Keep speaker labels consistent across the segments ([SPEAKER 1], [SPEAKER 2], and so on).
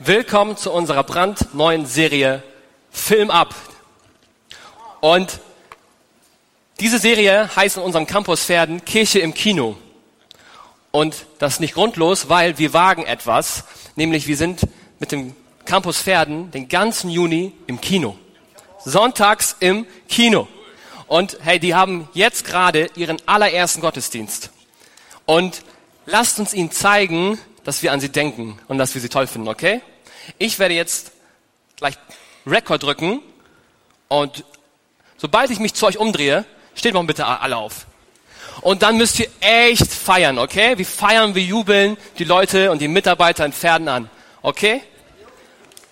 [SPEAKER 1] Willkommen zu unserer brandneuen Serie Film ab. Und diese Serie heißt in unserem Campus Pferden Kirche im Kino. Und das ist nicht grundlos, weil wir wagen etwas, nämlich wir sind mit dem Campus Pferden den ganzen Juni im Kino. Sonntags im Kino. Und hey, die haben jetzt gerade ihren allerersten Gottesdienst. Und lasst uns ihnen zeigen, dass wir an sie denken und dass wir sie toll finden, okay? Ich werde jetzt gleich Rekord drücken und sobald ich mich zu euch umdrehe, steht mal bitte alle auf. Und dann müsst ihr echt feiern, okay? Wir feiern, wir jubeln die Leute und die Mitarbeiter in Pferden an. Okay?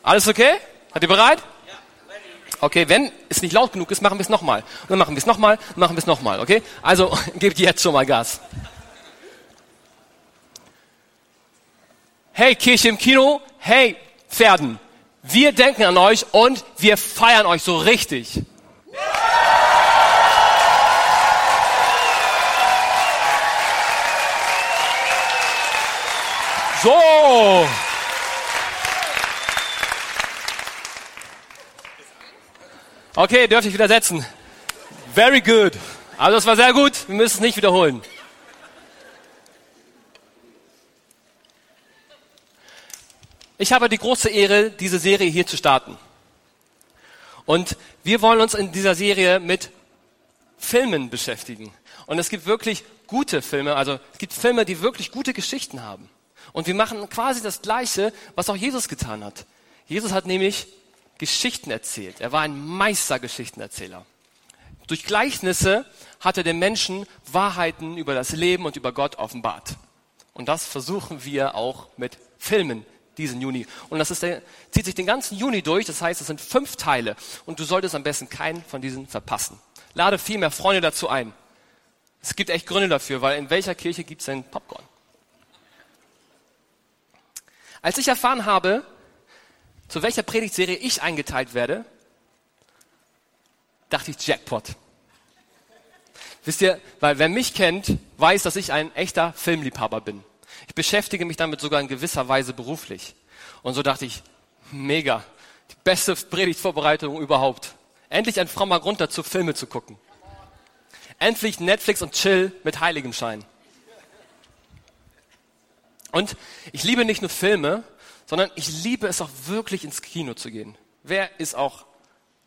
[SPEAKER 1] Alles okay? Seid ihr bereit? Okay, wenn es nicht laut genug ist, machen wir es nochmal. Und dann machen wir es nochmal, machen wir es nochmal, okay? Also gebt jetzt schon mal Gas. Hey, Kirche im Kino, hey, Pferden, wir denken an euch und wir feiern euch so richtig. So. Okay, dürfte ich wieder setzen. Very good. Also das war sehr gut. Wir müssen es nicht wiederholen. Ich habe die große Ehre, diese Serie hier zu starten. Und wir wollen uns in dieser Serie mit Filmen beschäftigen. Und es gibt wirklich gute Filme, also es gibt Filme, die wirklich gute Geschichten haben. Und wir machen quasi das Gleiche, was auch Jesus getan hat. Jesus hat nämlich Geschichten erzählt. Er war ein Meistergeschichtenerzähler. Durch Gleichnisse hat er den Menschen Wahrheiten über das Leben und über Gott offenbart. Und das versuchen wir auch mit Filmen diesen Juni. Und das der, zieht sich den ganzen Juni durch. Das heißt, es sind fünf Teile. Und du solltest am besten keinen von diesen verpassen. Lade viel mehr Freunde dazu ein. Es gibt echt Gründe dafür, weil in welcher Kirche gibt es denn Popcorn? Als ich erfahren habe, zu welcher Predigtserie ich eingeteilt werde, dachte ich Jackpot. Wisst ihr, weil wer mich kennt, weiß, dass ich ein echter Filmliebhaber bin. Ich beschäftige mich damit sogar in gewisser Weise beruflich. Und so dachte ich, mega, die beste Predigtvorbereitung überhaupt. Endlich ein frommer Grund dazu, Filme zu gucken. Endlich Netflix und Chill mit heiligem Schein. Und ich liebe nicht nur Filme, sondern ich liebe es auch wirklich ins Kino zu gehen. Wer ist auch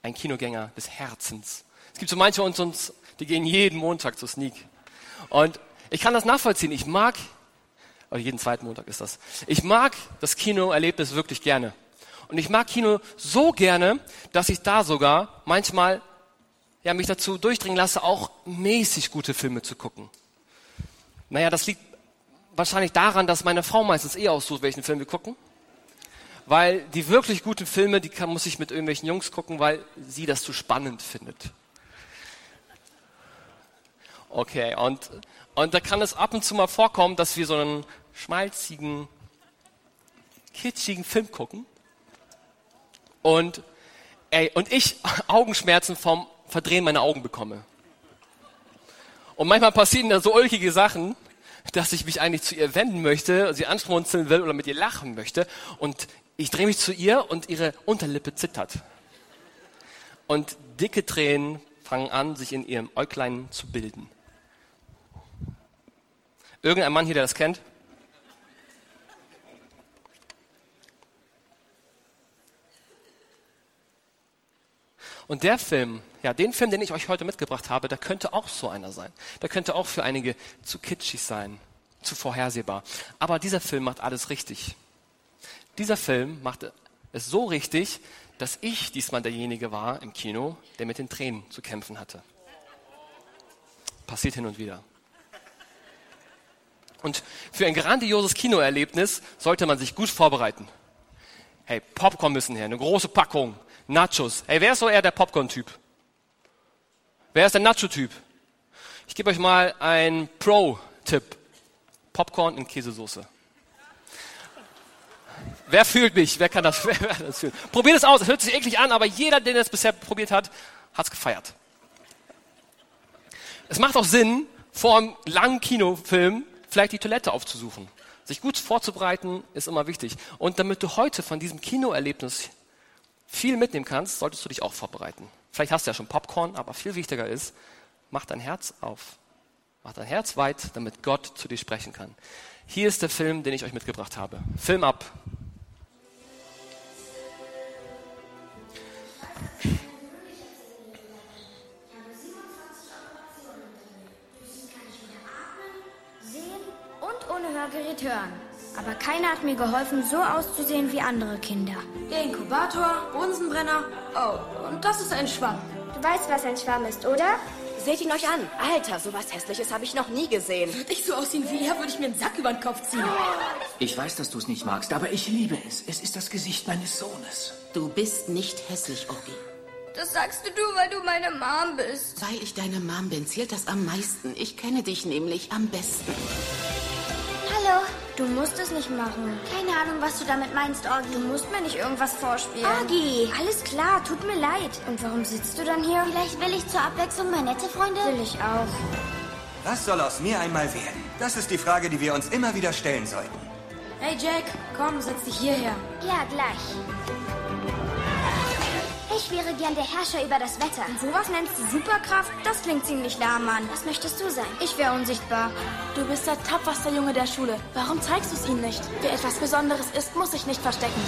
[SPEAKER 1] ein Kinogänger des Herzens? Es gibt so manche unter uns, die gehen jeden Montag zu Sneak. Und ich kann das nachvollziehen. Ich mag oder jeden zweiten Montag ist das. Ich mag das Kinoerlebnis wirklich gerne. Und ich mag Kino so gerne, dass ich da sogar manchmal ja, mich dazu durchdringen lasse, auch mäßig gute Filme zu gucken. Naja, das liegt wahrscheinlich daran, dass meine Frau meistens eh aussucht, welchen Film wir gucken. Weil die wirklich guten Filme, die kann, muss ich mit irgendwelchen Jungs gucken, weil sie das zu spannend findet. Okay, und, und da kann es ab und zu mal vorkommen, dass wir so einen schmalzigen, kitschigen Film gucken und, ey, und ich Augenschmerzen vom Verdrehen meiner Augen bekomme. Und manchmal passieren da so ulkige Sachen, dass ich mich eigentlich zu ihr wenden möchte, sie anschmunzeln will oder mit ihr lachen möchte. Und ich drehe mich zu ihr und ihre Unterlippe zittert. Und dicke Tränen fangen an, sich in ihrem Äuglein zu bilden. Irgendein Mann hier, der das kennt? Und der Film, ja, den Film, den ich euch heute mitgebracht habe, der könnte auch so einer sein. Der könnte auch für einige zu kitschig sein, zu vorhersehbar. Aber dieser Film macht alles richtig. Dieser Film macht es so richtig, dass ich diesmal derjenige war im Kino, der mit den Tränen zu kämpfen hatte. Passiert hin und wieder. Und für ein grandioses Kinoerlebnis sollte man sich gut vorbereiten. Hey, Popcorn müssen her, eine große Packung, Nachos. Hey, wer ist so eher der Popcorn-Typ? Wer ist der Nacho-Typ? Ich gebe euch mal einen Pro-Tipp. Popcorn in Käsesoße. Wer fühlt mich? Wer kann das, wer, wer das fühlen? Probiert es aus. Es hört sich eklig an, aber jeder, der das bisher probiert hat, hat es gefeiert. Es macht auch Sinn, vor einem langen Kinofilm vielleicht die Toilette aufzusuchen. sich gut vorzubereiten ist immer wichtig. Und damit du heute von diesem Kinoerlebnis viel mitnehmen kannst, solltest du dich auch vorbereiten. Vielleicht hast du ja schon Popcorn, aber viel wichtiger ist, mach dein Herz auf. Mach dein Herz weit, damit Gott zu dir sprechen kann. Hier ist der Film, den ich euch mitgebracht habe. Film ab.
[SPEAKER 2] Hörgerät hören. Aber keiner hat mir geholfen, so auszusehen wie andere Kinder.
[SPEAKER 3] Der Inkubator, Bunsenbrenner. Oh, und das ist ein Schwamm.
[SPEAKER 2] Du weißt, was ein Schwamm ist, oder?
[SPEAKER 3] Seht ihn euch an. Alter, sowas Hässliches habe ich noch nie gesehen.
[SPEAKER 4] Würde ich so aussehen wie er, würde ich mir einen Sack über den Kopf ziehen.
[SPEAKER 5] Ich weiß, dass du es nicht magst, aber ich liebe es. Es ist das Gesicht meines Sohnes.
[SPEAKER 3] Du bist nicht hässlich, Ogi.
[SPEAKER 2] Das sagst du, weil du meine Mom bist.
[SPEAKER 3] Weil ich deine Mom bin, zählt das am meisten. Ich kenne dich nämlich am besten.
[SPEAKER 2] Du musst es nicht machen. Keine Ahnung, was du damit meinst, Orgi. Du musst mir nicht irgendwas vorspielen. Orgi! Alles klar, tut mir leid. Und warum sitzt du dann hier? Vielleicht will ich zur Abwechslung mal nette Freunde. Will ich auch.
[SPEAKER 6] Was soll aus mir einmal werden? Das ist die Frage, die wir uns immer wieder stellen sollten.
[SPEAKER 4] Hey Jack, komm, setz dich hierher.
[SPEAKER 2] Ja, gleich. Ich wäre gern der Herrscher über das Wetter. Und sowas nennst du Superkraft? Das klingt ziemlich lahm, Mann. Was möchtest du sein? Ich wäre unsichtbar.
[SPEAKER 4] Du bist der tapferste Junge der Schule. Warum zeigst du es ihnen nicht? Wer etwas Besonderes ist, muss sich nicht verstecken.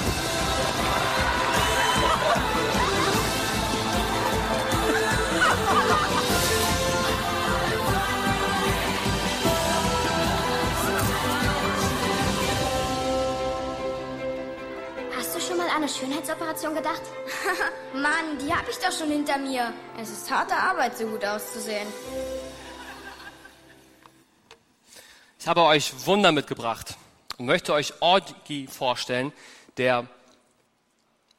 [SPEAKER 2] Eine Schönheitsoperation gedacht? Mann, die habe ich doch schon hinter mir. Es ist harte Arbeit, so gut auszusehen.
[SPEAKER 1] Ich habe euch Wunder mitgebracht und möchte euch Orgi vorstellen, der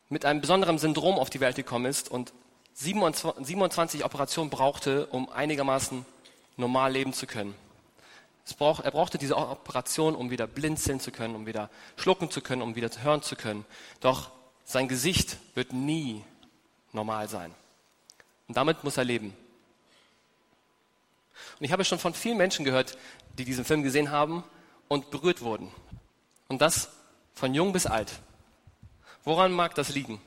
[SPEAKER 1] mit einem besonderen Syndrom auf die Welt gekommen ist und 27 Operationen brauchte, um einigermaßen normal leben zu können. Brauch, er brauchte diese Operation, um wieder blinzeln zu können, um wieder schlucken zu können, um wieder hören zu können. Doch sein Gesicht wird nie normal sein. Und damit muss er leben. Und ich habe schon von vielen Menschen gehört, die diesen Film gesehen haben und berührt wurden. Und das von jung bis alt. Woran mag das liegen?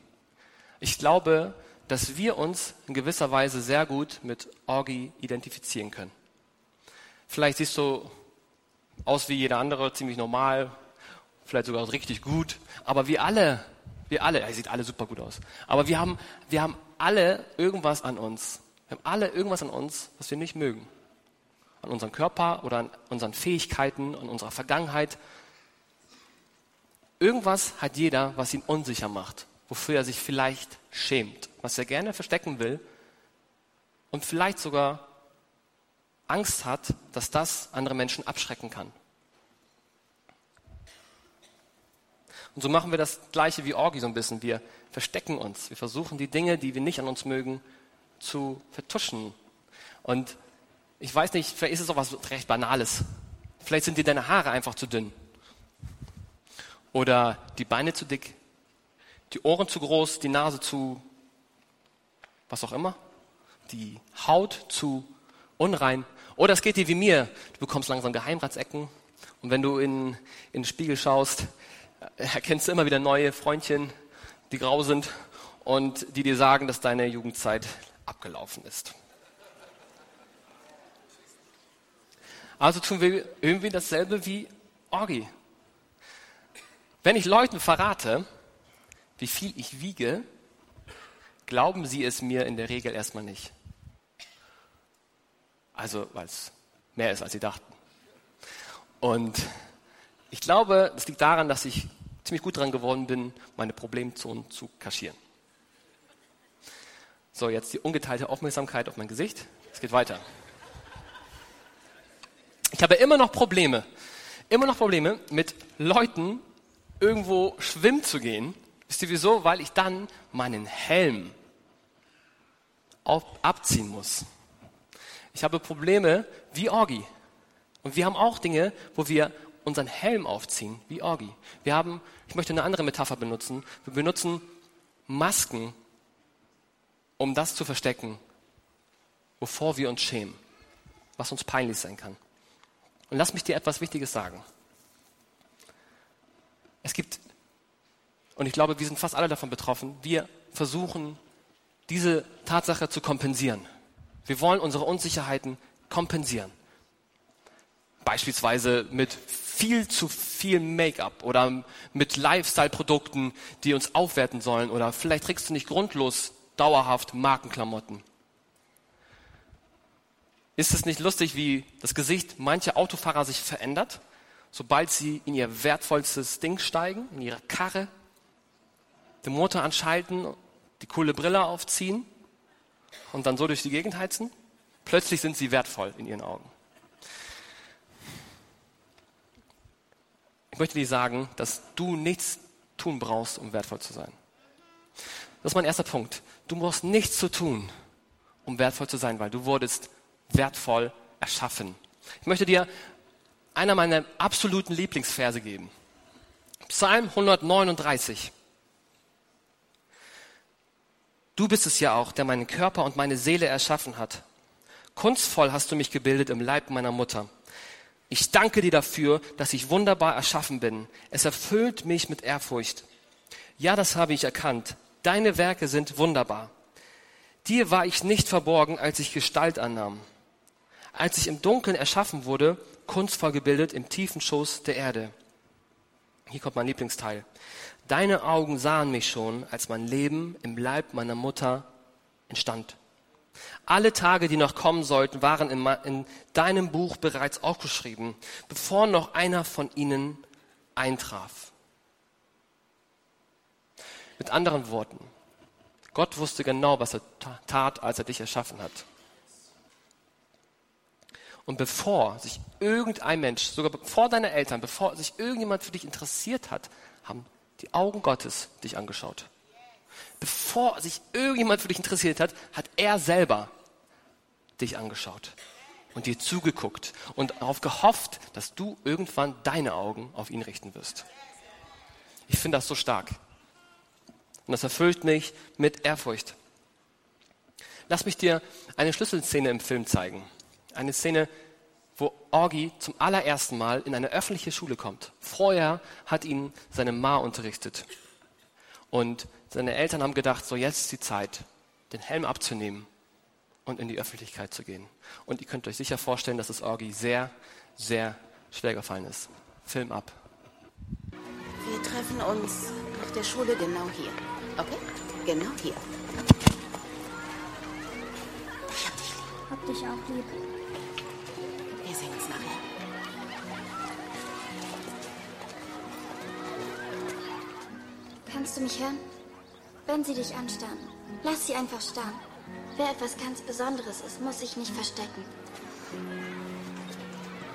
[SPEAKER 1] Ich glaube, dass wir uns in gewisser Weise sehr gut mit Orgi identifizieren können. Vielleicht siehst du aus wie jeder andere, ziemlich normal, vielleicht sogar richtig gut. Aber wir alle, wir alle, er sieht alle super gut aus. Aber wir haben, wir haben alle irgendwas an uns. Wir haben alle irgendwas an uns, was wir nicht mögen. An unserem Körper oder an unseren Fähigkeiten, an unserer Vergangenheit. Irgendwas hat jeder, was ihn unsicher macht, wofür er sich vielleicht schämt, was er gerne verstecken will und vielleicht sogar Angst hat, dass das andere Menschen abschrecken kann. Und so machen wir das Gleiche wie Orgi so ein bisschen. Wir verstecken uns. Wir versuchen die Dinge, die wir nicht an uns mögen, zu vertuschen. Und ich weiß nicht, vielleicht ist es auch was recht Banales. Vielleicht sind dir deine Haare einfach zu dünn. Oder die Beine zu dick. Die Ohren zu groß, die Nase zu, was auch immer. Die Haut zu unrein. Oder es geht dir wie mir. Du bekommst langsam Geheimratsecken. Und wenn du in, in den Spiegel schaust, erkennst du immer wieder neue Freundchen, die grau sind und die dir sagen, dass deine Jugendzeit abgelaufen ist. Also tun wir irgendwie dasselbe wie Orgi. Wenn ich Leuten verrate, wie viel ich wiege, glauben sie es mir in der Regel erstmal nicht. Also, weil es mehr ist, als sie dachten. Und ich glaube, das liegt daran, dass ich ziemlich gut dran geworden bin, meine Problemzonen zu kaschieren. So, jetzt die ungeteilte Aufmerksamkeit auf mein Gesicht. Es geht weiter. Ich habe immer noch Probleme, immer noch Probleme mit Leuten irgendwo schwimmen zu gehen. Wisst ihr wieso? Weil ich dann meinen Helm auf, abziehen muss. Ich habe Probleme wie Orgi. Und wir haben auch Dinge, wo wir unseren Helm aufziehen, wie Orgi. Wir haben, ich möchte eine andere Metapher benutzen. Wir benutzen Masken, um das zu verstecken, wovor wir uns schämen, was uns peinlich sein kann. Und lass mich dir etwas Wichtiges sagen. Es gibt, und ich glaube, wir sind fast alle davon betroffen, wir versuchen, diese Tatsache zu kompensieren. Wir wollen unsere Unsicherheiten kompensieren. Beispielsweise mit viel zu viel Make-up oder mit Lifestyle-Produkten, die uns aufwerten sollen. Oder vielleicht trägst du nicht grundlos dauerhaft Markenklamotten. Ist es nicht lustig, wie das Gesicht mancher Autofahrer sich verändert, sobald sie in ihr wertvollstes Ding steigen, in ihre Karre, den Motor anschalten, die coole Brille aufziehen und dann so durch die Gegend heizen? Plötzlich sind sie wertvoll in ihren Augen. Ich möchte dir sagen, dass du nichts tun brauchst, um wertvoll zu sein. Das ist mein erster Punkt. Du brauchst nichts zu tun, um wertvoll zu sein, weil du wurdest wertvoll erschaffen. Ich möchte dir einer meiner absoluten Lieblingsverse geben. Psalm 139. Du bist es ja auch, der meinen Körper und meine Seele erschaffen hat. Kunstvoll hast du mich gebildet im Leib meiner Mutter. Ich danke dir dafür, dass ich wunderbar erschaffen bin. Es erfüllt mich mit Ehrfurcht. Ja, das habe ich erkannt. Deine Werke sind wunderbar. Dir war ich nicht verborgen, als ich Gestalt annahm. Als ich im Dunkeln erschaffen wurde, kunstvoll gebildet im tiefen Schoß der Erde. Hier kommt mein Lieblingsteil. Deine Augen sahen mich schon, als mein Leben im Leib meiner Mutter entstand. Alle Tage, die noch kommen sollten, waren in, in deinem Buch bereits aufgeschrieben, bevor noch einer von ihnen eintraf. Mit anderen Worten, Gott wusste genau, was er tat, als er dich erschaffen hat. Und bevor sich irgendein Mensch, sogar vor deine Eltern, bevor sich irgendjemand für dich interessiert hat, haben die Augen Gottes dich angeschaut bevor sich irgendjemand für dich interessiert hat, hat er selber dich angeschaut und dir zugeguckt und darauf gehofft, dass du irgendwann deine Augen auf ihn richten wirst. Ich finde das so stark. Und das erfüllt mich mit Ehrfurcht. Lass mich dir eine Schlüsselszene im Film zeigen. Eine Szene, wo Orgi zum allerersten Mal in eine öffentliche Schule kommt. Vorher hat ihn seine Ma unterrichtet. Und seine Eltern haben gedacht, so jetzt ist die Zeit, den Helm abzunehmen und in die Öffentlichkeit zu gehen. Und ihr könnt euch sicher vorstellen, dass es Orgi sehr, sehr schwer gefallen ist. Film ab.
[SPEAKER 3] Wir treffen uns nach der Schule genau hier. Okay? Genau hier. Ich hab dich lieb.
[SPEAKER 2] Hab dich auch lieb.
[SPEAKER 3] Sehen uns nachher.
[SPEAKER 2] Kannst du mich hören? Wenn sie dich anstarren, lass sie einfach starren. Wer etwas ganz Besonderes ist, muss sich nicht verstecken.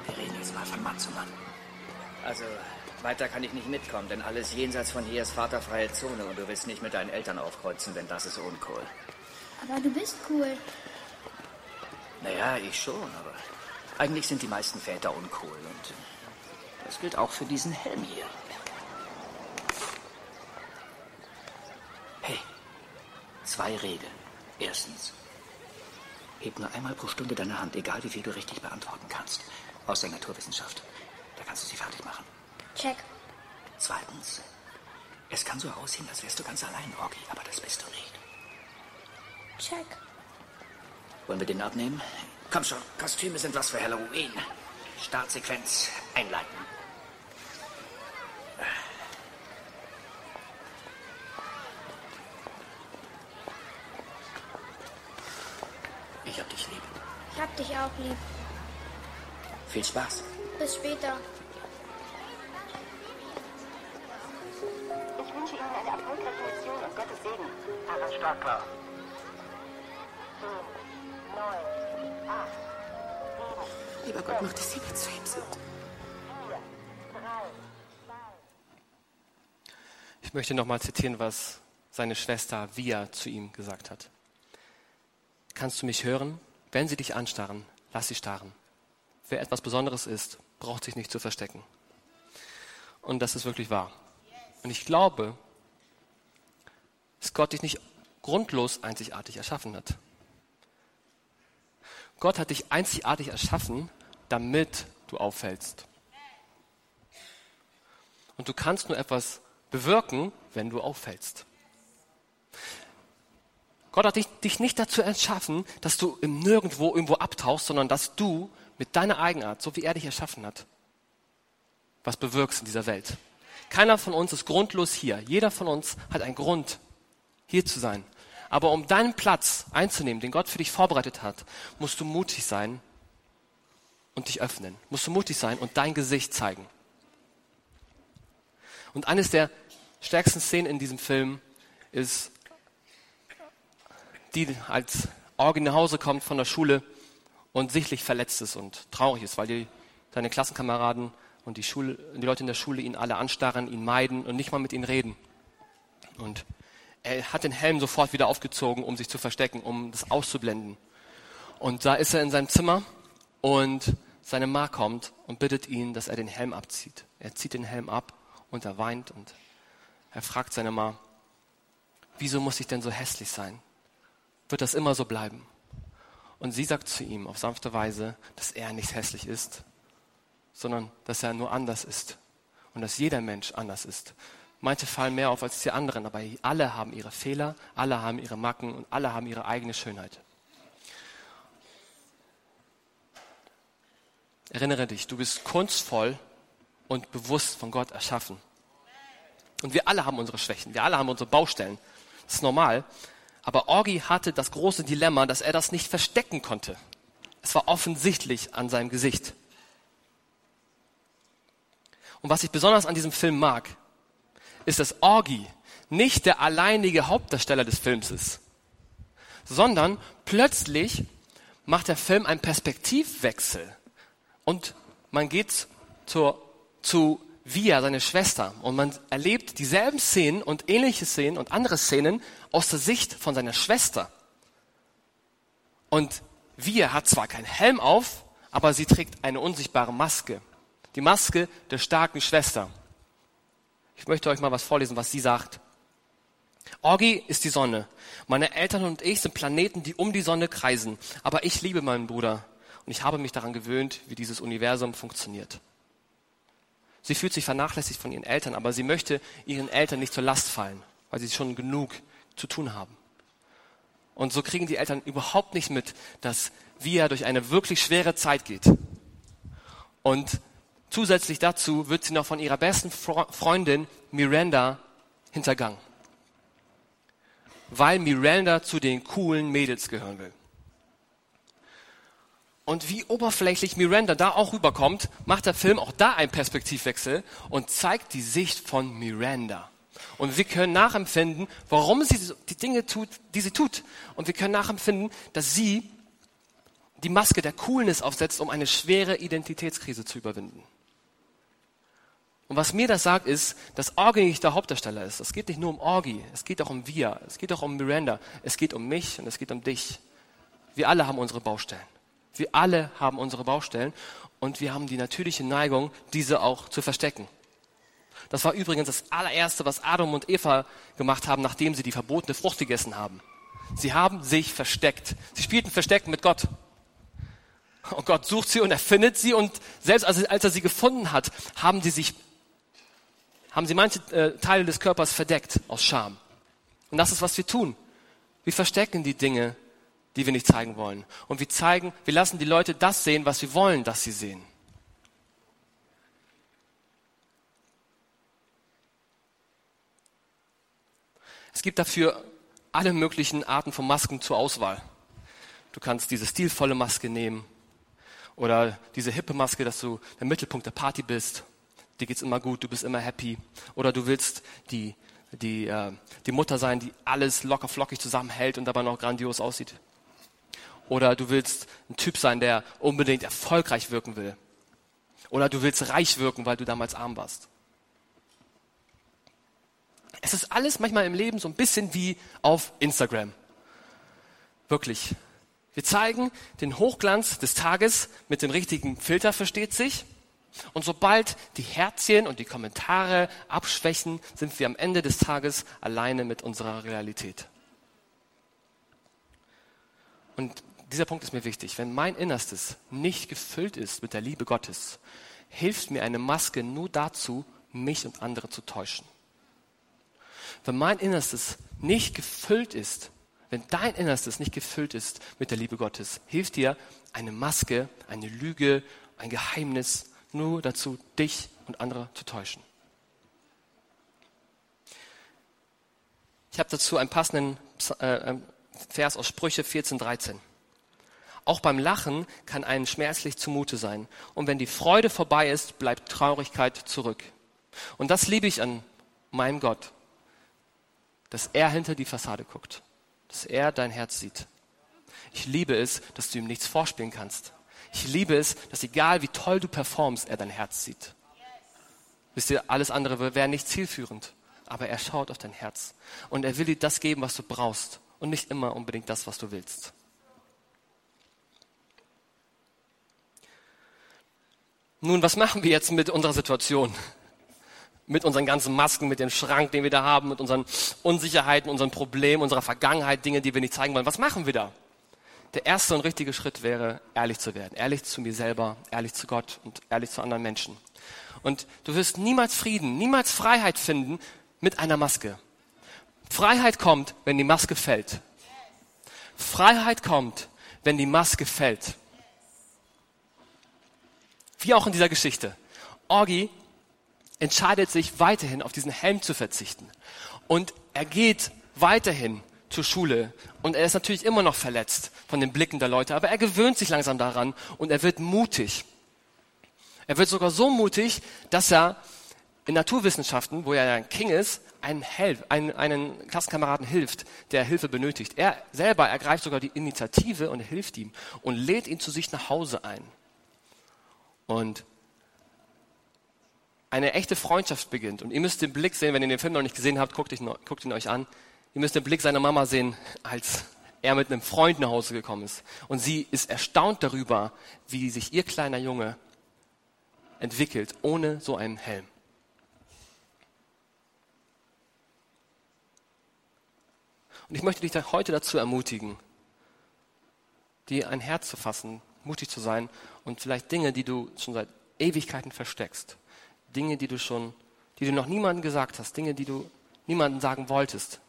[SPEAKER 5] Wir reden jetzt mal von Mann zu Mann.
[SPEAKER 7] Also, weiter kann ich nicht mitkommen, denn alles jenseits von hier ist vaterfreie Zone und du willst nicht mit deinen Eltern aufkreuzen, denn das ist uncool.
[SPEAKER 2] Aber du bist cool.
[SPEAKER 7] Naja, ich schon, aber eigentlich sind die meisten Väter uncool und das gilt auch für diesen Helm hier. Hey, zwei Regeln. Erstens, heb nur einmal pro Stunde deine Hand, egal wie viel du richtig beantworten kannst. Aus der Naturwissenschaft. Da kannst du sie fertig machen.
[SPEAKER 2] Check.
[SPEAKER 7] Zweitens, es kann so aussehen, als wärst du ganz allein, Orgi, aber das bist du nicht.
[SPEAKER 2] Check.
[SPEAKER 7] Wollen wir den abnehmen? Komm schon, Kostüme sind was für Halloween. Startsequenz einleiten. Ich hab dich lieb.
[SPEAKER 2] Ich hab dich auch lieb.
[SPEAKER 7] Viel Spaß.
[SPEAKER 2] Bis später.
[SPEAKER 8] Ich wünsche Ihnen eine erfolgreiche Mission und Gottes Segen. Wir sind
[SPEAKER 3] Lieber Gott, mach, dass sie nicht zu ihm sind.
[SPEAKER 8] 4, 3, 2,
[SPEAKER 1] Ich möchte nochmal zitieren, was seine Schwester Via zu ihm gesagt hat. Kannst du mich hören? Wenn sie dich anstarren, lass sie starren. Wer etwas Besonderes ist, braucht sich nicht zu verstecken. Und das ist wirklich wahr. Und ich glaube, dass Gott dich nicht grundlos einzigartig erschaffen hat. Gott hat dich einzigartig erschaffen, damit du auffällst. Und du kannst nur etwas bewirken, wenn du auffällst. Gott hat dich, dich nicht dazu erschaffen, dass du im Nirgendwo irgendwo abtauchst, sondern dass du mit deiner Eigenart, so wie er dich erschaffen hat, was bewirkst in dieser Welt. Keiner von uns ist grundlos hier. Jeder von uns hat einen Grund, hier zu sein. Aber um deinen Platz einzunehmen, den Gott für dich vorbereitet hat, musst du mutig sein und dich öffnen. Musst du mutig sein und dein Gesicht zeigen. Und eines der stärksten Szenen in diesem Film ist, die als Orgi nach Hause kommt von der Schule und sichtlich verletzt ist und traurig ist, weil die, seine Klassenkameraden und die, Schule, die Leute in der Schule ihn alle anstarren, ihn meiden und nicht mal mit ihm reden. Und er hat den Helm sofort wieder aufgezogen, um sich zu verstecken, um das auszublenden. Und da ist er in seinem Zimmer und seine Ma kommt und bittet ihn, dass er den Helm abzieht. Er zieht den Helm ab und er weint und er fragt seine Ma, wieso muss ich denn so hässlich sein? Wird das immer so bleiben? Und sie sagt zu ihm auf sanfte Weise, dass er nicht hässlich ist, sondern dass er nur anders ist und dass jeder Mensch anders ist. Manche fallen mehr auf als die anderen, aber alle haben ihre Fehler, alle haben ihre Macken und alle haben ihre eigene Schönheit. Erinnere dich, du bist kunstvoll und bewusst von Gott erschaffen. Und wir alle haben unsere Schwächen, wir alle haben unsere Baustellen. Das ist normal. Aber Orgi hatte das große Dilemma, dass er das nicht verstecken konnte. Es war offensichtlich an seinem Gesicht. Und was ich besonders an diesem Film mag, ist, dass Orgi nicht der alleinige Hauptdarsteller des Films ist, sondern plötzlich macht der Film einen Perspektivwechsel und man geht zur, zu Via, seine Schwester, und man erlebt dieselben Szenen und ähnliche Szenen und andere Szenen aus der Sicht von seiner Schwester. Und Via hat zwar keinen Helm auf, aber sie trägt eine unsichtbare Maske. Die Maske der starken Schwester. Ich möchte euch mal was vorlesen, was sie sagt. Orgi ist die Sonne. Meine Eltern und ich sind Planeten, die um die Sonne kreisen. Aber ich liebe meinen Bruder und ich habe mich daran gewöhnt, wie dieses Universum funktioniert. Sie fühlt sich vernachlässigt von ihren Eltern, aber sie möchte ihren Eltern nicht zur Last fallen, weil sie schon genug zu tun haben. Und so kriegen die Eltern überhaupt nicht mit, dass Via durch eine wirklich schwere Zeit geht. Und Zusätzlich dazu wird sie noch von ihrer besten Freundin Miranda hintergangen. Weil Miranda zu den coolen Mädels gehören will. Und wie oberflächlich Miranda da auch rüberkommt, macht der Film auch da einen Perspektivwechsel und zeigt die Sicht von Miranda. Und wir können nachempfinden, warum sie die Dinge tut, die sie tut. Und wir können nachempfinden, dass sie die Maske der Coolness aufsetzt, um eine schwere Identitätskrise zu überwinden. Und was mir das sagt, ist, dass Orgi nicht der Hauptdarsteller ist. Es geht nicht nur um Orgi, es geht auch um wir, es geht auch um Miranda, es geht um mich und es geht um dich. Wir alle haben unsere Baustellen. Wir alle haben unsere Baustellen und wir haben die natürliche Neigung, diese auch zu verstecken. Das war übrigens das allererste, was Adam und Eva gemacht haben, nachdem sie die verbotene Frucht gegessen haben. Sie haben sich versteckt. Sie spielten Verstecken mit Gott. Und Gott sucht sie und er findet sie und selbst als, als er sie gefunden hat, haben sie sich haben sie manche äh, Teile des Körpers verdeckt aus Scham. Und das ist, was wir tun. Wir verstecken die Dinge, die wir nicht zeigen wollen. Und wir zeigen, wir lassen die Leute das sehen, was wir wollen, dass sie sehen. Es gibt dafür alle möglichen Arten von Masken zur Auswahl. Du kannst diese stilvolle Maske nehmen oder diese hippe Maske, dass du der Mittelpunkt der Party bist dir geht's immer gut, du bist immer happy. Oder du willst die, die, äh, die Mutter sein, die alles locker flockig zusammenhält und dabei noch grandios aussieht. Oder du willst ein Typ sein, der unbedingt erfolgreich wirken will. Oder du willst reich wirken, weil du damals arm warst. Es ist alles manchmal im Leben so ein bisschen wie auf Instagram. Wirklich. Wir zeigen den Hochglanz des Tages mit dem richtigen Filter, versteht sich. Und sobald die Herzchen und die Kommentare abschwächen, sind wir am Ende des Tages alleine mit unserer Realität. Und dieser Punkt ist mir wichtig. Wenn mein Innerstes nicht gefüllt ist mit der Liebe Gottes, hilft mir eine Maske nur dazu, mich und andere zu täuschen. Wenn mein Innerstes nicht gefüllt ist, wenn dein Innerstes nicht gefüllt ist mit der Liebe Gottes, hilft dir eine Maske, eine Lüge, ein Geheimnis nur dazu, dich und andere zu täuschen. Ich habe dazu einen passenden äh, Vers aus Sprüche 14, 13. Auch beim Lachen kann einem schmerzlich zumute sein. Und wenn die Freude vorbei ist, bleibt Traurigkeit zurück. Und das liebe ich an meinem Gott, dass er hinter die Fassade guckt, dass er dein Herz sieht. Ich liebe es, dass du ihm nichts vorspielen kannst. Ich liebe es, dass egal wie toll du performst, er dein Herz sieht. Wisst ihr, alles andere wäre nicht zielführend, aber er schaut auf dein Herz und er will dir das geben, was du brauchst und nicht immer unbedingt das, was du willst. Nun, was machen wir jetzt mit unserer Situation? Mit unseren ganzen Masken, mit dem Schrank, den wir da haben, mit unseren Unsicherheiten, unseren Problemen, unserer Vergangenheit, Dinge, die wir nicht zeigen wollen. Was machen wir da? Der erste und richtige Schritt wäre, ehrlich zu werden. Ehrlich zu mir selber, ehrlich zu Gott und ehrlich zu anderen Menschen. Und du wirst niemals Frieden, niemals Freiheit finden mit einer Maske. Freiheit kommt, wenn die Maske fällt. Freiheit kommt, wenn die Maske fällt. Wie auch in dieser Geschichte. Orgi entscheidet sich weiterhin auf diesen Helm zu verzichten. Und er geht weiterhin zur Schule. Und er ist natürlich immer noch verletzt von den Blicken der Leute, aber er gewöhnt sich langsam daran und er wird mutig. Er wird sogar so mutig, dass er in Naturwissenschaften, wo er ein King ist, einen, Helf, einen, einen Klassenkameraden hilft, der Hilfe benötigt. Er selber ergreift sogar die Initiative und hilft ihm und lädt ihn zu sich nach Hause ein. Und eine echte Freundschaft beginnt. Und ihr müsst den Blick sehen, wenn ihr den Film noch nicht gesehen habt, guckt, ihn, guckt ihn euch an. Ihr müsst den Blick seiner Mama sehen, als er mit einem Freund nach Hause gekommen ist. Und sie ist erstaunt darüber, wie sich ihr kleiner Junge entwickelt, ohne so einen Helm. Und ich möchte dich heute dazu ermutigen, dir ein Herz zu fassen, mutig zu sein und vielleicht Dinge, die du schon seit Ewigkeiten versteckst, Dinge, die du schon, die du noch niemandem gesagt hast, Dinge, die du niemandem sagen wolltest,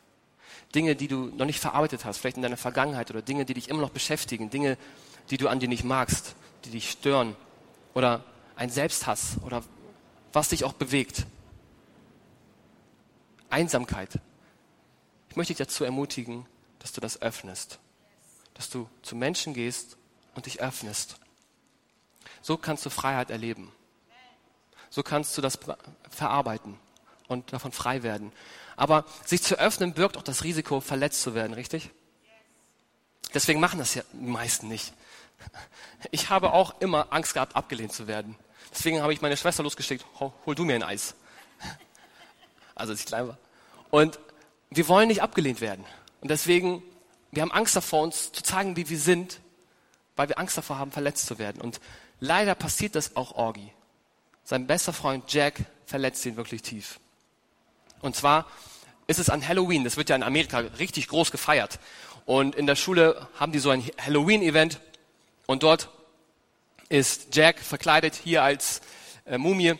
[SPEAKER 1] Dinge, die du noch nicht verarbeitet hast, vielleicht in deiner Vergangenheit oder Dinge, die dich immer noch beschäftigen, Dinge, die du an dir nicht magst, die dich stören. Oder ein Selbsthass oder was dich auch bewegt. Einsamkeit. Ich möchte dich dazu ermutigen, dass du das öffnest, dass du zu Menschen gehst und dich öffnest. So kannst du Freiheit erleben. So kannst du das verarbeiten und davon frei werden. Aber sich zu öffnen birgt auch das Risiko, verletzt zu werden, richtig? Deswegen machen das ja die meisten nicht. Ich habe auch immer Angst gehabt, abgelehnt zu werden. Deswegen habe ich meine Schwester losgeschickt, hol du mir ein Eis. Also als ich klein war. Und wir wollen nicht abgelehnt werden. Und deswegen, wir haben Angst davor, uns zu zeigen, wie wir sind, weil wir Angst davor haben, verletzt zu werden. Und leider passiert das auch Orgi. Sein bester Freund Jack verletzt ihn wirklich tief. Und zwar ist es an Halloween. Das wird ja in Amerika richtig groß gefeiert. Und in der Schule haben die so ein Halloween-Event. Und dort ist Jack verkleidet hier als äh, Mumie.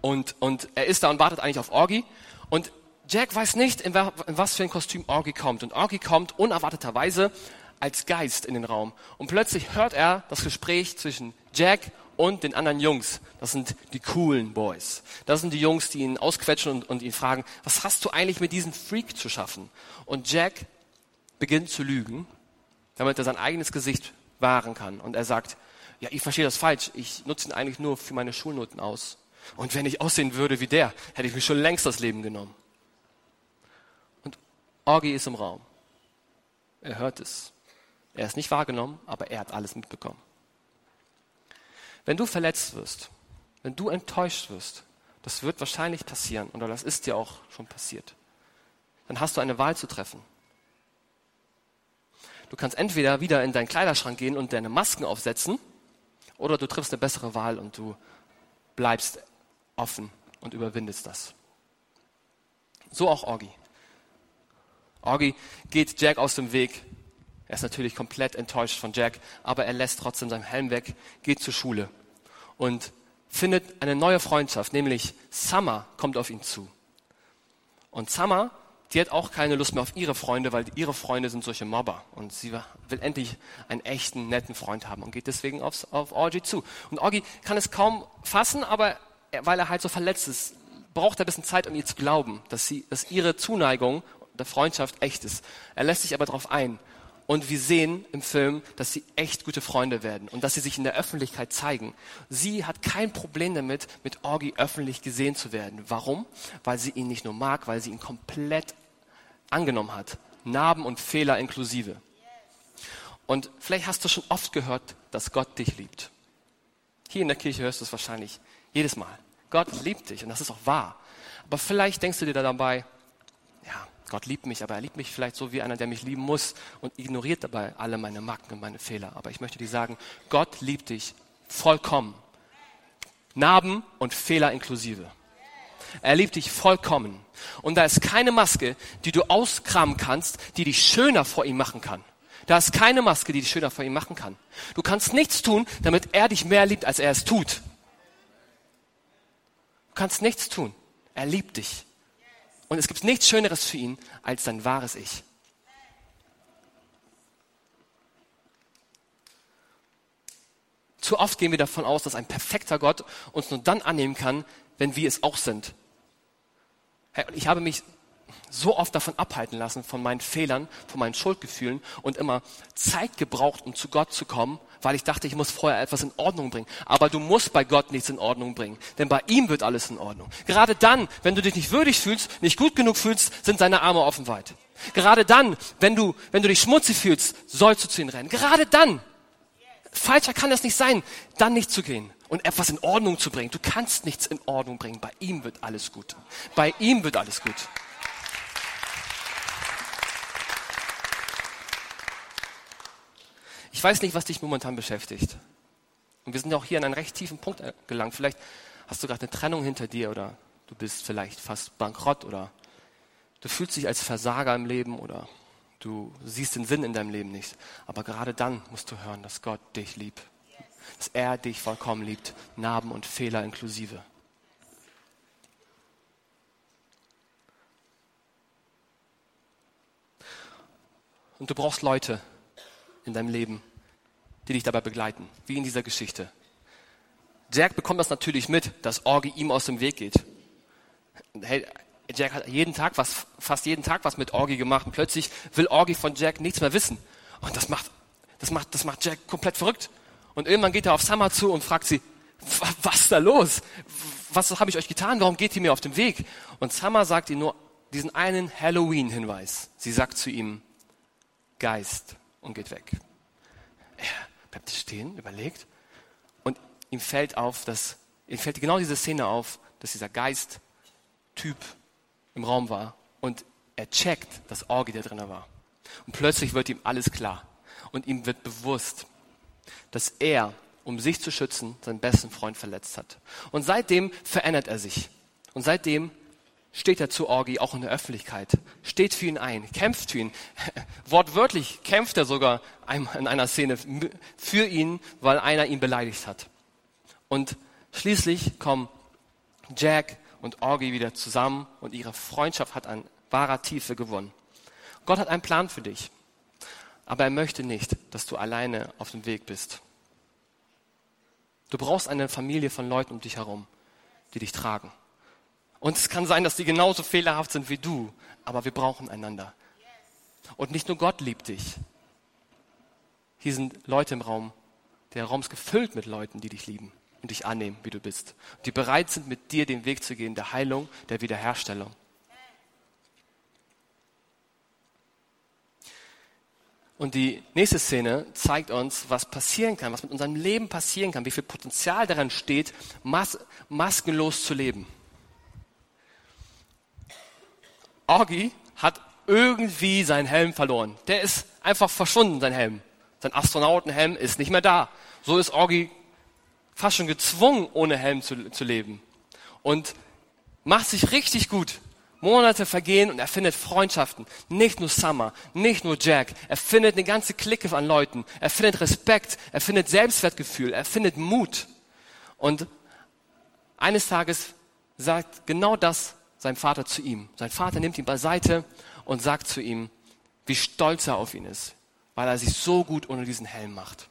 [SPEAKER 1] Und, und er ist da und wartet eigentlich auf Orgi. Und Jack weiß nicht, in, in was für ein Kostüm Orgi kommt. Und Orgi kommt unerwarteterweise als Geist in den Raum. Und plötzlich hört er das Gespräch zwischen Jack und den anderen Jungs. Das sind die coolen Boys. Das sind die Jungs, die ihn ausquetschen und, und ihn fragen, was hast du eigentlich mit diesem Freak zu schaffen? Und Jack beginnt zu lügen, damit er sein eigenes Gesicht wahren kann. Und er sagt, ja, ich verstehe das falsch. Ich nutze ihn eigentlich nur für meine Schulnoten aus. Und wenn ich aussehen würde wie der, hätte ich mir schon längst das Leben genommen. Und Orgi ist im Raum. Er hört es. Er ist nicht wahrgenommen, aber er hat alles mitbekommen. Wenn du verletzt wirst, wenn du enttäuscht wirst, das wird wahrscheinlich passieren oder das ist dir auch schon passiert, dann hast du eine Wahl zu treffen. Du kannst entweder wieder in deinen Kleiderschrank gehen und deine Masken aufsetzen oder du triffst eine bessere Wahl und du bleibst offen und überwindest das. So auch Orgi. Orgi geht Jack aus dem Weg. Er ist natürlich komplett enttäuscht von Jack, aber er lässt trotzdem seinen Helm weg, geht zur Schule. Und findet eine neue Freundschaft, nämlich Summer kommt auf ihn zu. Und Summer, die hat auch keine Lust mehr auf ihre Freunde, weil ihre Freunde sind solche Mobber. Und sie will endlich einen echten, netten Freund haben und geht deswegen aufs, auf Orgy zu. Und Orgy kann es kaum fassen, aber er, weil er halt so verletzt ist, braucht er ein bisschen Zeit, um ihr zu glauben, dass, sie, dass ihre Zuneigung der Freundschaft echt ist. Er lässt sich aber darauf ein. Und wir sehen im Film, dass sie echt gute Freunde werden und dass sie sich in der Öffentlichkeit zeigen. Sie hat kein Problem damit, mit Orgi öffentlich gesehen zu werden. Warum? Weil sie ihn nicht nur mag, weil sie ihn komplett angenommen hat. Narben und Fehler inklusive. Und vielleicht hast du schon oft gehört, dass Gott dich liebt. Hier in der Kirche hörst du es wahrscheinlich jedes Mal. Gott liebt dich und das ist auch wahr. Aber vielleicht denkst du dir dabei, Gott liebt mich, aber er liebt mich vielleicht so wie einer, der mich lieben muss und ignoriert dabei alle meine Macken und meine Fehler. Aber ich möchte dir sagen, Gott liebt dich vollkommen. Narben und Fehler inklusive. Er liebt dich vollkommen. Und da ist keine Maske, die du auskramen kannst, die dich schöner vor ihm machen kann. Da ist keine Maske, die dich schöner vor ihm machen kann. Du kannst nichts tun, damit er dich mehr liebt, als er es tut. Du kannst nichts tun. Er liebt dich. Und es gibt nichts Schöneres für ihn als sein wahres Ich. Zu oft gehen wir davon aus, dass ein perfekter Gott uns nur dann annehmen kann, wenn wir es auch sind. Ich habe mich so oft davon abhalten lassen, von meinen Fehlern, von meinen Schuldgefühlen und immer Zeit gebraucht, um zu Gott zu kommen, weil ich dachte, ich muss vorher etwas in Ordnung bringen. Aber du musst bei Gott nichts in Ordnung bringen, denn bei ihm wird alles in Ordnung. Gerade dann, wenn du dich nicht würdig fühlst, nicht gut genug fühlst, sind seine Arme offen weit. Gerade dann, wenn du, wenn du dich schmutzig fühlst, sollst du zu ihm rennen. Gerade dann. Falscher kann das nicht sein, dann nicht zu gehen und etwas in Ordnung zu bringen. Du kannst nichts in Ordnung bringen. Bei ihm wird alles gut. Bei ihm wird alles gut. Ich weiß nicht, was dich momentan beschäftigt. Und wir sind auch hier an einen recht tiefen Punkt gelangt. Vielleicht hast du gerade eine Trennung hinter dir oder du bist vielleicht fast bankrott oder du fühlst dich als Versager im Leben oder du siehst den Sinn in deinem Leben nicht. Aber gerade dann musst du hören, dass Gott dich liebt. Dass er dich vollkommen liebt. Narben und Fehler inklusive. Und du brauchst Leute in deinem Leben, die dich dabei begleiten, wie in dieser Geschichte. Jack bekommt das natürlich mit, dass Orgi ihm aus dem Weg geht. Hey, Jack hat jeden Tag was, fast jeden Tag was mit Orgi gemacht und plötzlich will Orgi von Jack nichts mehr wissen. Und das macht, das macht, das macht Jack komplett verrückt. Und irgendwann geht er auf Summer zu und fragt sie, was ist da los? Was habe ich euch getan? Warum geht ihr mir auf den Weg? Und Summer sagt ihm nur diesen einen Halloween-Hinweis. Sie sagt zu ihm, Geist und geht weg. Bleibt stehen, überlegt und ihm fällt auf, dass, ihm fällt genau diese Szene auf, dass dieser Geist-Typ im Raum war und er checkt, dass Orgi der drin war. Und plötzlich wird ihm alles klar und ihm wird bewusst, dass er, um sich zu schützen, seinen besten Freund verletzt hat. Und seitdem verändert er sich. Und seitdem steht er zu Orgi auch in der Öffentlichkeit, steht für ihn ein, kämpft für ihn. Wortwörtlich kämpft er sogar in einer Szene für ihn, weil einer ihn beleidigt hat. Und schließlich kommen Jack und Orgi wieder zusammen und ihre Freundschaft hat an wahrer Tiefe gewonnen. Gott hat einen Plan für dich, aber er möchte nicht, dass du alleine auf dem Weg bist. Du brauchst eine Familie von Leuten um dich herum, die dich tragen. Und es kann sein, dass die genauso fehlerhaft sind wie du, aber wir brauchen einander. Und nicht nur Gott liebt dich. Hier sind Leute im Raum. Der Raum ist gefüllt mit Leuten, die dich lieben und dich annehmen, wie du bist. Die bereit sind, mit dir den Weg zu gehen, der Heilung, der Wiederherstellung. Und die nächste Szene zeigt uns, was passieren kann, was mit unserem Leben passieren kann, wie viel Potenzial daran steht, mas maskenlos zu leben. Orgi hat irgendwie seinen Helm verloren. Der ist einfach verschwunden, sein Helm. Sein Astronautenhelm ist nicht mehr da. So ist Orgi fast schon gezwungen, ohne Helm zu, zu leben. Und macht sich richtig gut. Monate vergehen und er findet Freundschaften. Nicht nur Summer, nicht nur Jack. Er findet eine ganze Clique an Leuten. Er findet Respekt, er findet Selbstwertgefühl, er findet Mut. Und eines Tages sagt genau das sein Vater zu ihm. Sein Vater nimmt ihn beiseite und sagt zu ihm, wie stolz er auf ihn ist, weil er sich so gut ohne diesen Helm macht.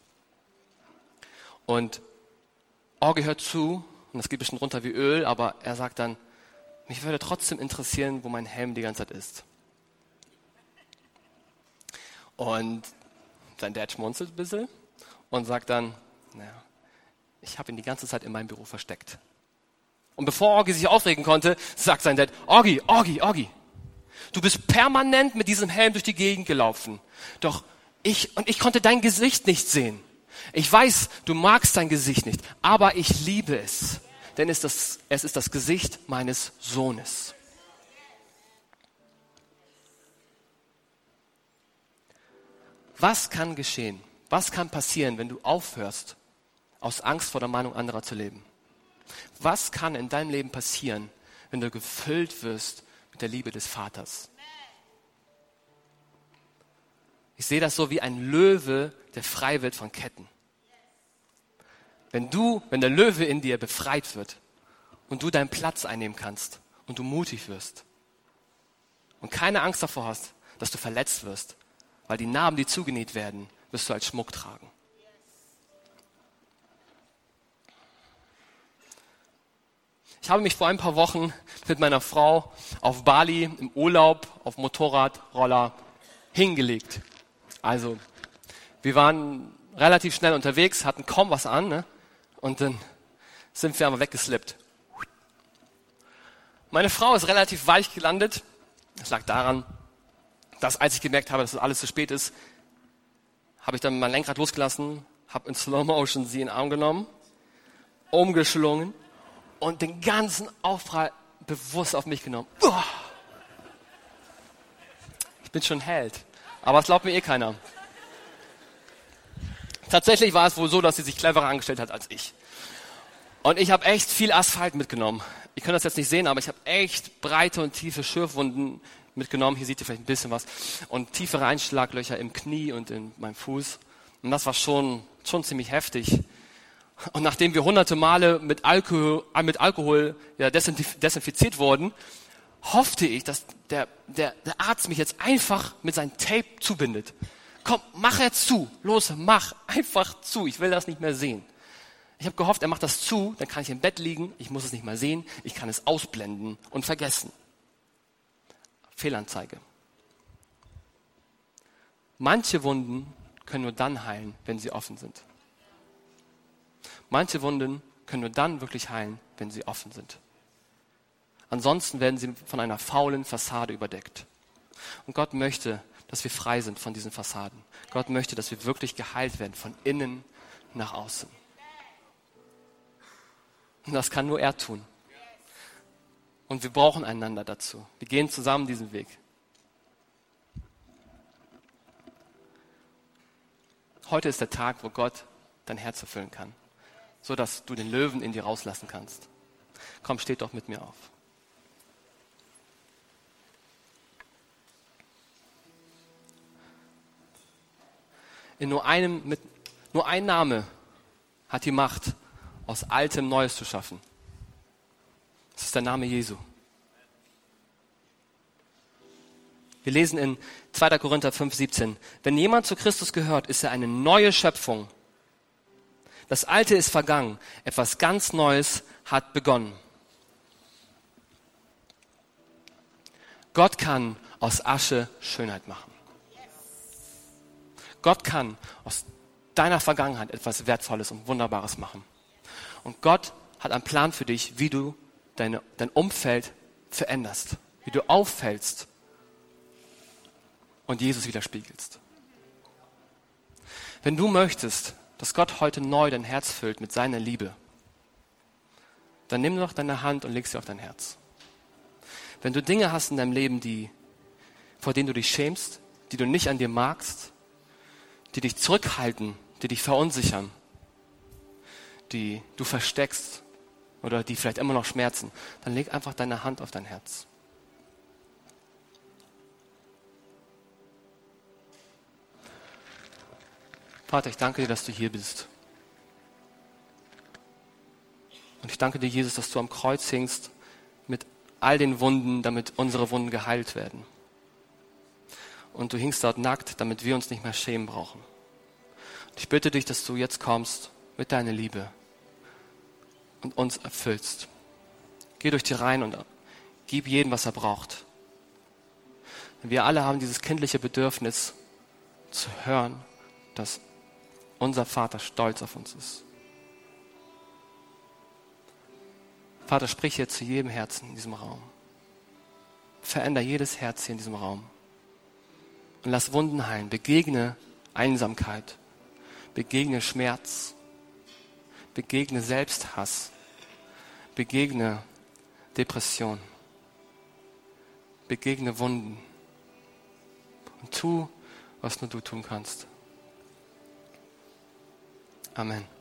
[SPEAKER 1] Und Orge hört zu, und das geht bestimmt runter wie Öl, aber er sagt dann, mich würde trotzdem interessieren, wo mein Helm die ganze Zeit ist. Und sein Dad schmunzelt ein bisschen und sagt dann, naja, ich habe ihn die ganze Zeit in meinem Büro versteckt. Und bevor Orgi sich aufregen konnte, sagt sein Dad, Orgi, Orgi, Orgi, du bist permanent mit diesem Helm durch die Gegend gelaufen. Doch ich, und ich konnte dein Gesicht nicht sehen. Ich weiß, du magst dein Gesicht nicht, aber ich liebe es, denn es ist das, es ist das Gesicht meines Sohnes. Was kann geschehen? Was kann passieren, wenn du aufhörst, aus Angst vor der Meinung anderer zu leben? Was kann in deinem Leben passieren, wenn du gefüllt wirst mit der Liebe des Vaters? Ich sehe das so wie ein Löwe, der frei wird von Ketten. Wenn du, wenn der Löwe in dir befreit wird und du deinen Platz einnehmen kannst und du mutig wirst und keine Angst davor hast, dass du verletzt wirst, weil die Narben, die zugenäht werden, wirst du als Schmuck tragen. Ich habe mich vor ein paar Wochen mit meiner Frau auf Bali im Urlaub auf Motorradroller hingelegt. Also, wir waren relativ schnell unterwegs, hatten kaum was an, ne? und dann sind wir aber weggeslippt. Meine Frau ist relativ weich gelandet. Das lag daran, dass als ich gemerkt habe, dass das alles zu spät ist, habe ich dann mein Lenkrad losgelassen, habe in Slow Motion sie in den Arm genommen, umgeschlungen und den ganzen Aufprall bewusst auf mich genommen. Uah! Ich bin schon Held. Aber es glaubt mir eh keiner. Tatsächlich war es wohl so, dass sie sich cleverer angestellt hat als ich. Und ich habe echt viel Asphalt mitgenommen. Ich kann das jetzt nicht sehen, aber ich habe echt breite und tiefe Schürfwunden mitgenommen. Hier seht ihr vielleicht ein bisschen was. Und tiefere Einschlaglöcher im Knie und in meinem Fuß. Und das war schon, schon ziemlich heftig. Und nachdem wir hunderte Male mit Alkohol, äh, mit Alkohol ja, desinfiziert wurden, hoffte ich, dass der, der, der Arzt mich jetzt einfach mit seinem Tape zubindet. Komm, mach jetzt zu. Los, mach einfach zu. Ich will das nicht mehr sehen. Ich habe gehofft, er macht das zu, dann kann ich im Bett liegen, ich muss es nicht mehr sehen, ich kann es ausblenden und vergessen. Fehlanzeige. Manche Wunden können nur dann heilen, wenn sie offen sind. Manche Wunden können nur dann wirklich heilen, wenn sie offen sind. Ansonsten werden sie von einer faulen Fassade überdeckt. Und Gott möchte, dass wir frei sind von diesen Fassaden. Gott möchte, dass wir wirklich geheilt werden, von innen nach außen. Und das kann nur er tun. Und wir brauchen einander dazu. Wir gehen zusammen diesen Weg. Heute ist der Tag, wo Gott dein Herz erfüllen kann so dass du den Löwen in dir rauslassen kannst. Komm, steht doch mit mir auf. In nur einem, mit, nur ein Name hat die Macht, aus Altem Neues zu schaffen. Das ist der Name Jesu. Wir lesen in 2. Korinther 5, 17. Wenn jemand zu Christus gehört, ist er eine neue Schöpfung. Das Alte ist vergangen. Etwas ganz Neues hat begonnen. Gott kann aus Asche Schönheit machen. Gott kann aus deiner Vergangenheit etwas Wertvolles und Wunderbares machen. Und Gott hat einen Plan für dich, wie du deine, dein Umfeld veränderst, wie du auffällst und Jesus widerspiegelst. Wenn du möchtest, dass Gott heute neu dein Herz füllt mit seiner Liebe, dann nimm doch deine Hand und leg sie auf dein Herz. Wenn du Dinge hast in deinem Leben, die, vor denen du dich schämst, die du nicht an dir magst, die dich zurückhalten, die dich verunsichern, die du versteckst oder die vielleicht immer noch schmerzen, dann leg einfach deine Hand auf dein Herz. Vater, ich danke dir, dass du hier bist. Und ich danke dir, Jesus, dass du am Kreuz hingst mit all den Wunden, damit unsere Wunden geheilt werden. Und du hingst dort nackt, damit wir uns nicht mehr schämen brauchen. Und ich bitte dich, dass du jetzt kommst mit deiner Liebe und uns erfüllst. Geh durch die Reihen und gib jedem, was er braucht. Wir alle haben dieses kindliche Bedürfnis zu hören, dass unser Vater stolz auf uns ist. Vater, sprich jetzt zu jedem Herzen in diesem Raum. Veränder jedes Herz hier in diesem Raum. Und lass Wunden heilen. Begegne Einsamkeit. Begegne Schmerz. Begegne Selbsthass. Begegne Depression. Begegne Wunden. Und tu, was nur du tun kannst. Amen.